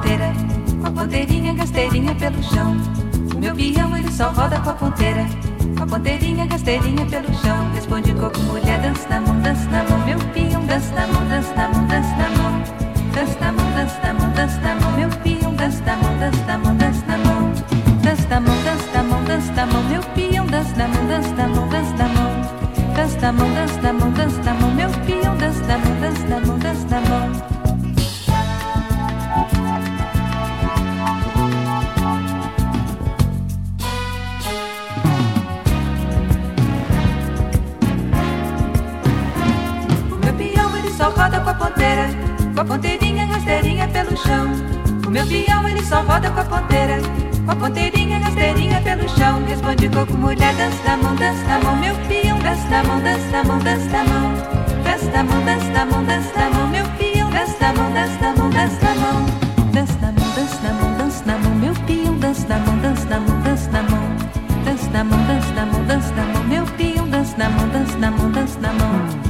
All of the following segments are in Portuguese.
Ponteira, com a ponteirinha, rasteirinha pelo chão. O meu peão ele só roda com a ponteira, com a ponteirinha, rasteirinha pelo chão. Responde coco, mulher, dança na mão, dança na mão. Meu peão dança na mão, dança na mão, dança na mão. Dança na mão, dança na mão, dança na mão. Meu peão dança na mão, dança na mão, dança na mão. Dança na mão, dança na mão, dança na mão. Meu peão dança na mão, dança na mão, dança na mão. Dança na mão, dança na mão, dança na mão. Meu peão dança na mão, com a ponteirinha rasteirinha pelo chão. O meu peão ele só roda com a ponteira, com a ponteirinha rasteirinha pelo chão. Responde coco, mulher, dança da mão, dança da mão. Meu peão dança da mão, dança da mão, dança da mão. Dança da mão, dança da mão, dança da mão. Meu peão dança da mão, dança da mão, dança da mão. Dança da mão, dança da mão, dança da mão. Meu peão dança da mão, dança da mão, dança da mão. Dança da mão, dança da mão, dança da mão. Meu peão dança da mão, dança da mão, dança da mão.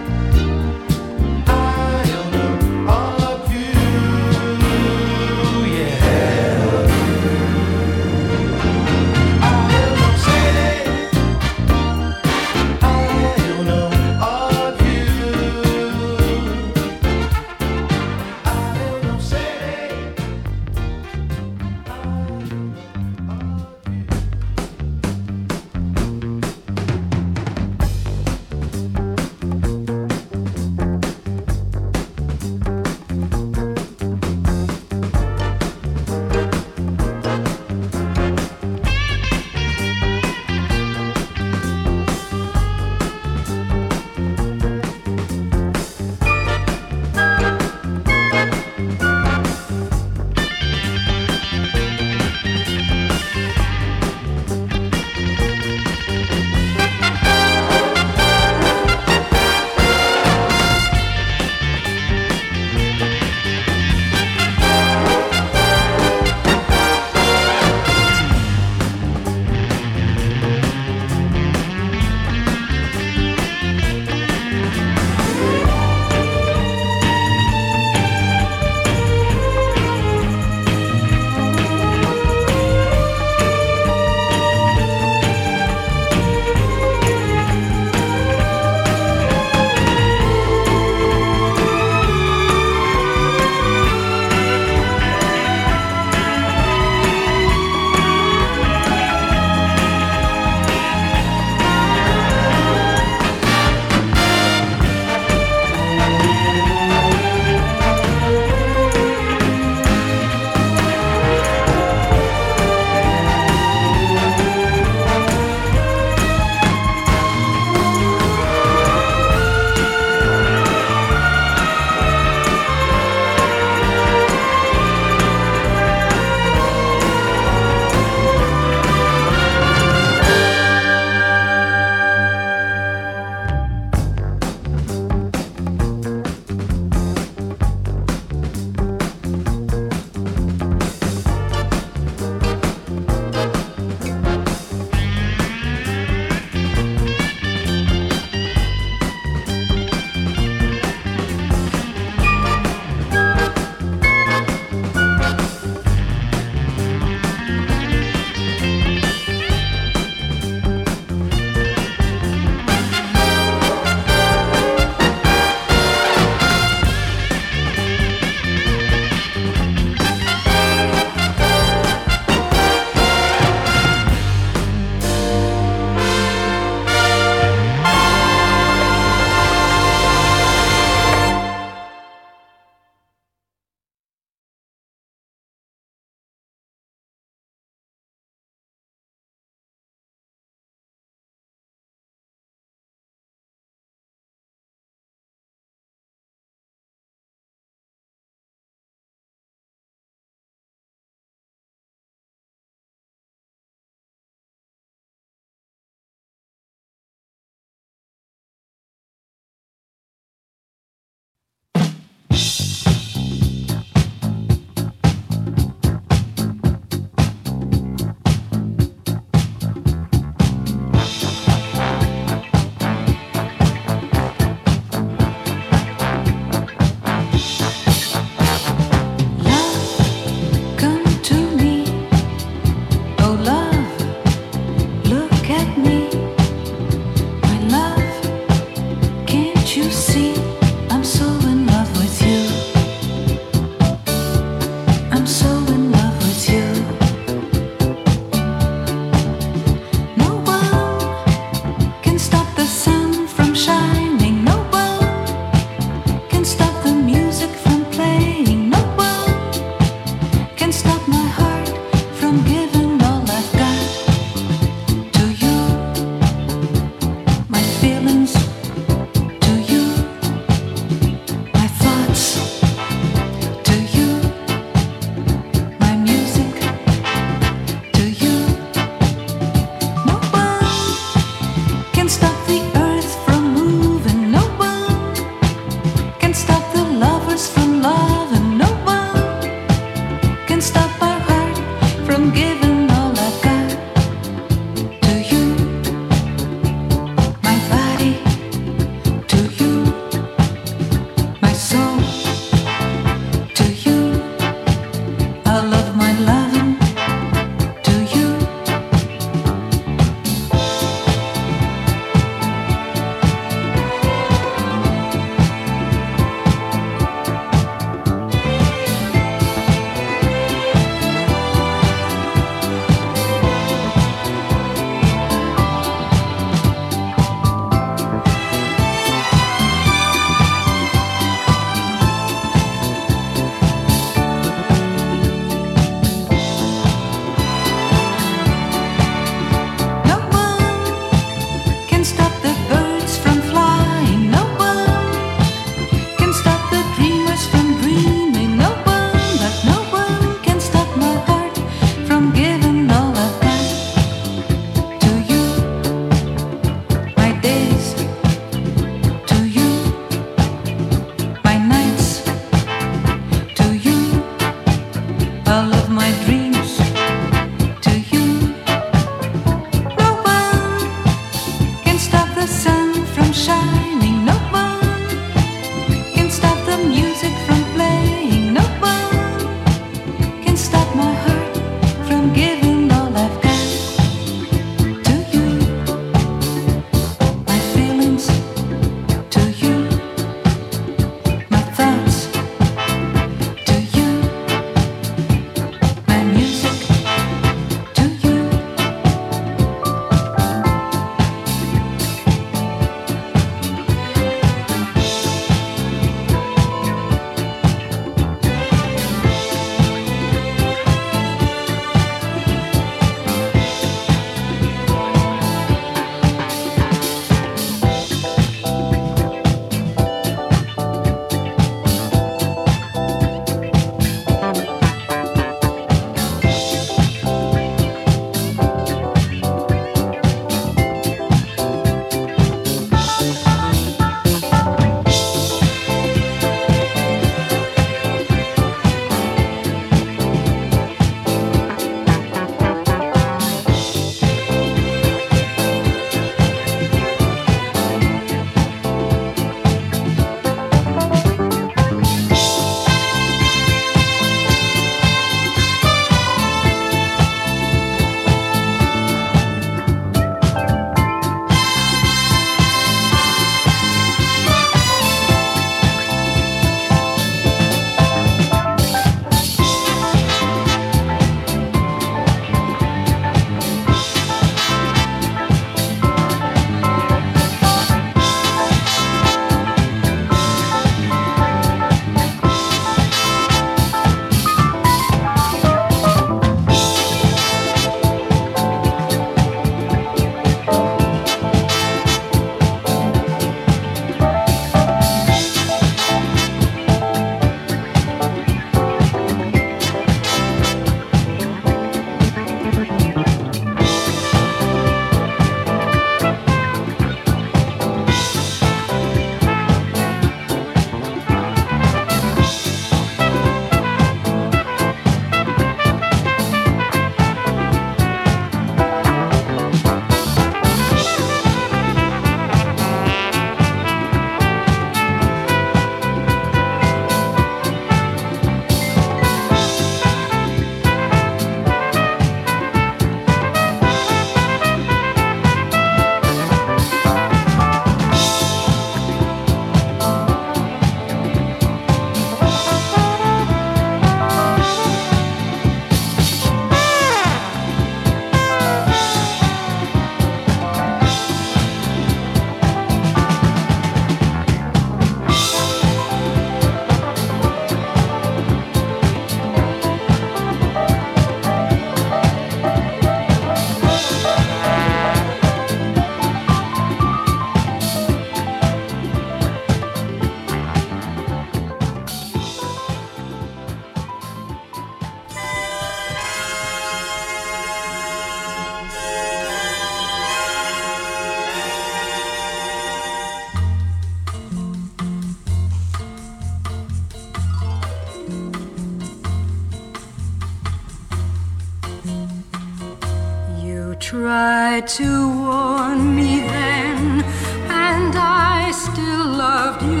Try to warn me then, and I still loved you.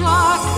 just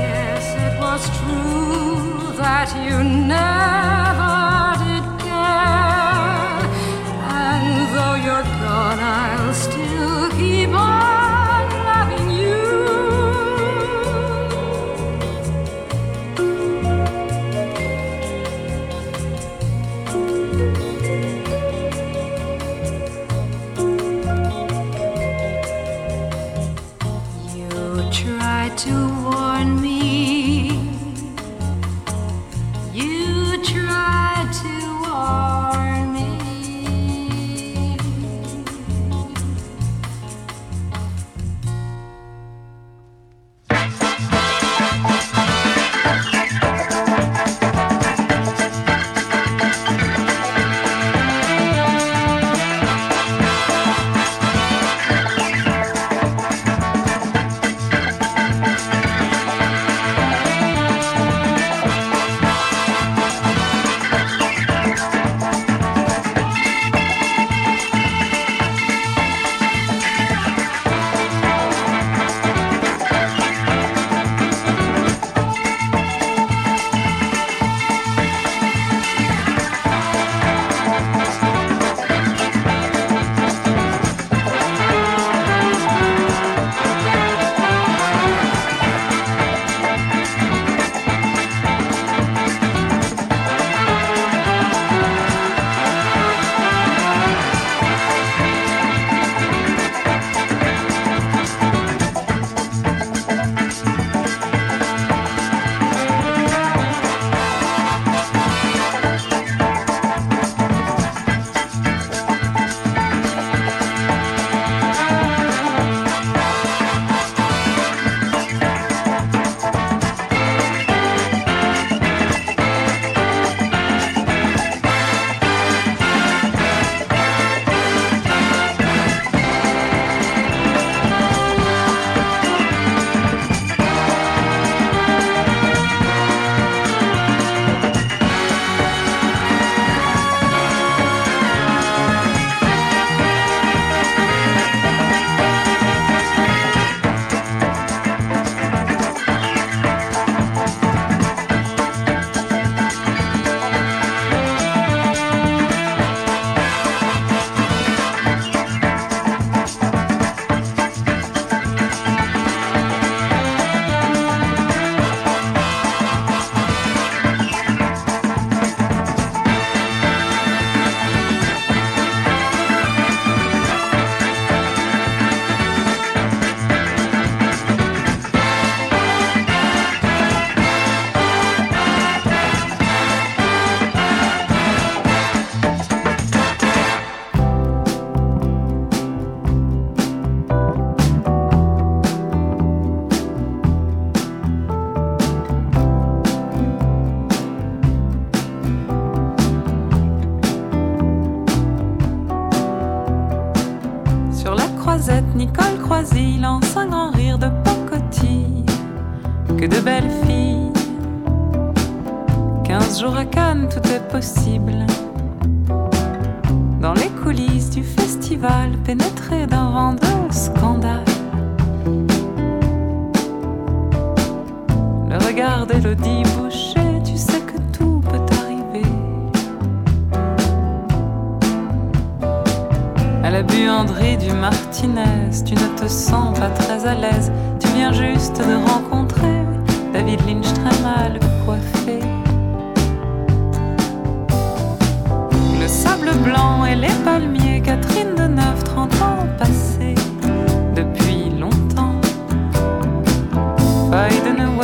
yes it was true that you know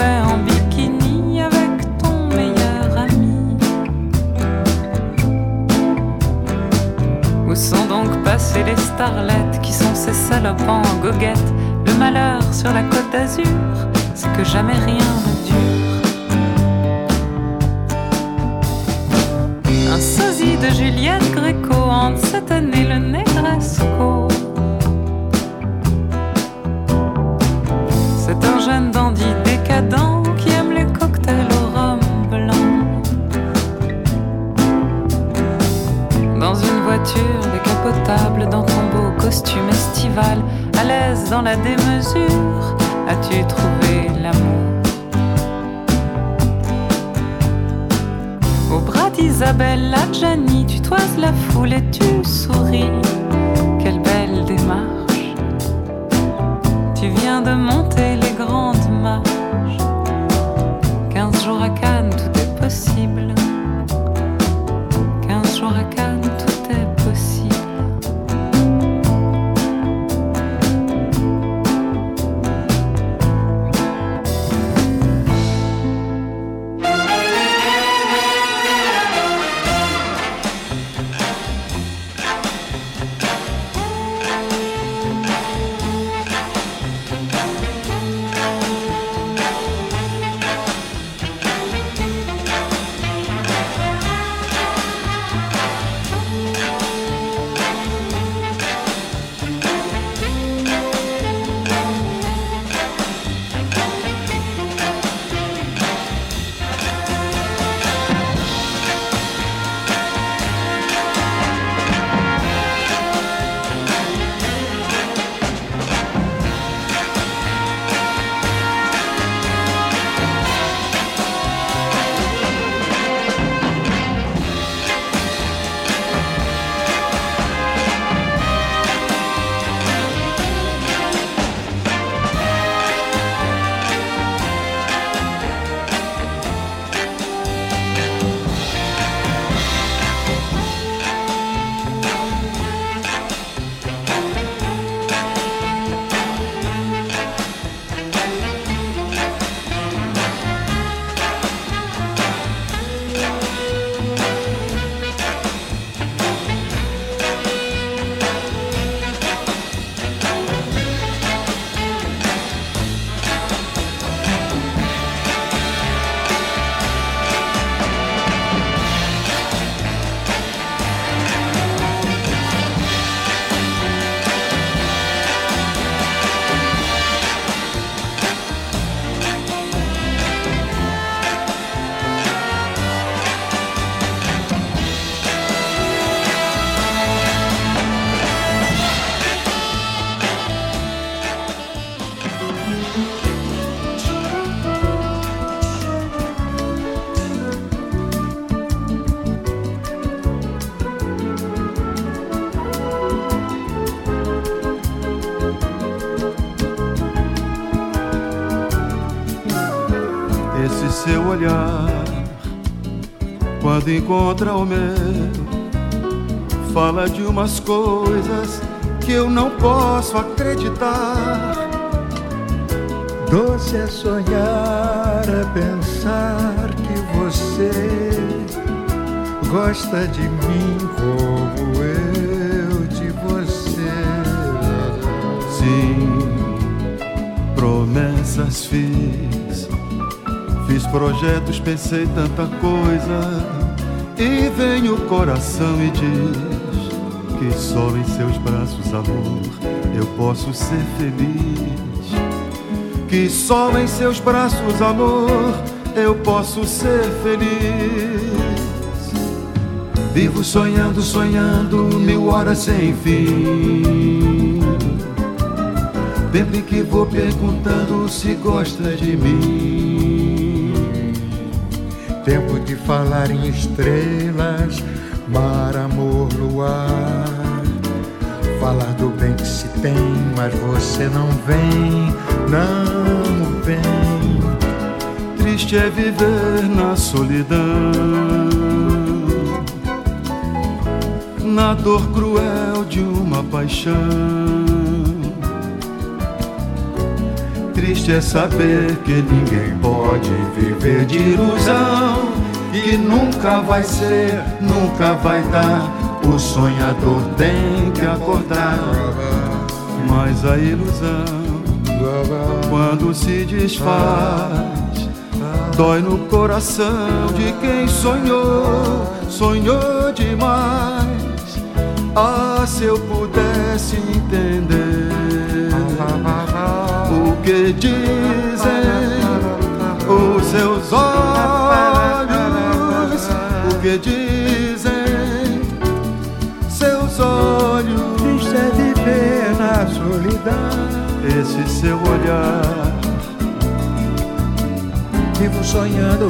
en bikini avec ton meilleur ami. Où sont donc passées les starlettes qui sont ces salopes en goguette? Le malheur sur la côte d'Azur, c'est que jamais rien ne dure. Un sosie de Juliette Gréco hante cette année contra o meu. Fala de umas coisas que eu não posso acreditar. Doce é sonhar, é pensar que você gosta de mim como eu de você. Sim, promessas fiz, fiz projetos, pensei tanta coisa e vem o coração e diz que só em seus braços, amor, eu posso ser feliz. Que só em seus braços, amor, eu posso ser feliz. Vivo sonhando, sonhando, mil horas sem fim. Sempre que vou perguntando se gosta de mim. Tempo de falar em estrelas, mar, amor, luar. Falar do bem que se tem, mas você não vem, não vem. Triste é viver na solidão, na dor cruel de uma paixão. Triste é saber que ninguém pode viver de ilusão, que nunca vai ser, nunca vai dar. O sonhador tem que acordar, mas a ilusão, quando se desfaz, dói no coração de quem sonhou, sonhou demais. Ah, se eu pudesse entender que dizem os seus olhos, o que dizem seus olhos. Triste é viver na solidão. Esse seu olhar, Vivo sonhando,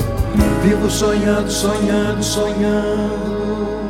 vivo sonhando, sonhando, sonhando.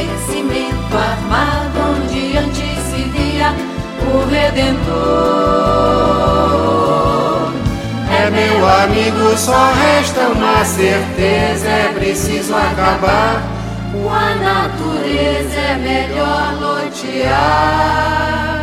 vencimento armado onde antes se via o Redentor. É meu amigo, só resta uma certeza: é preciso acabar com a natureza, é melhor lotear.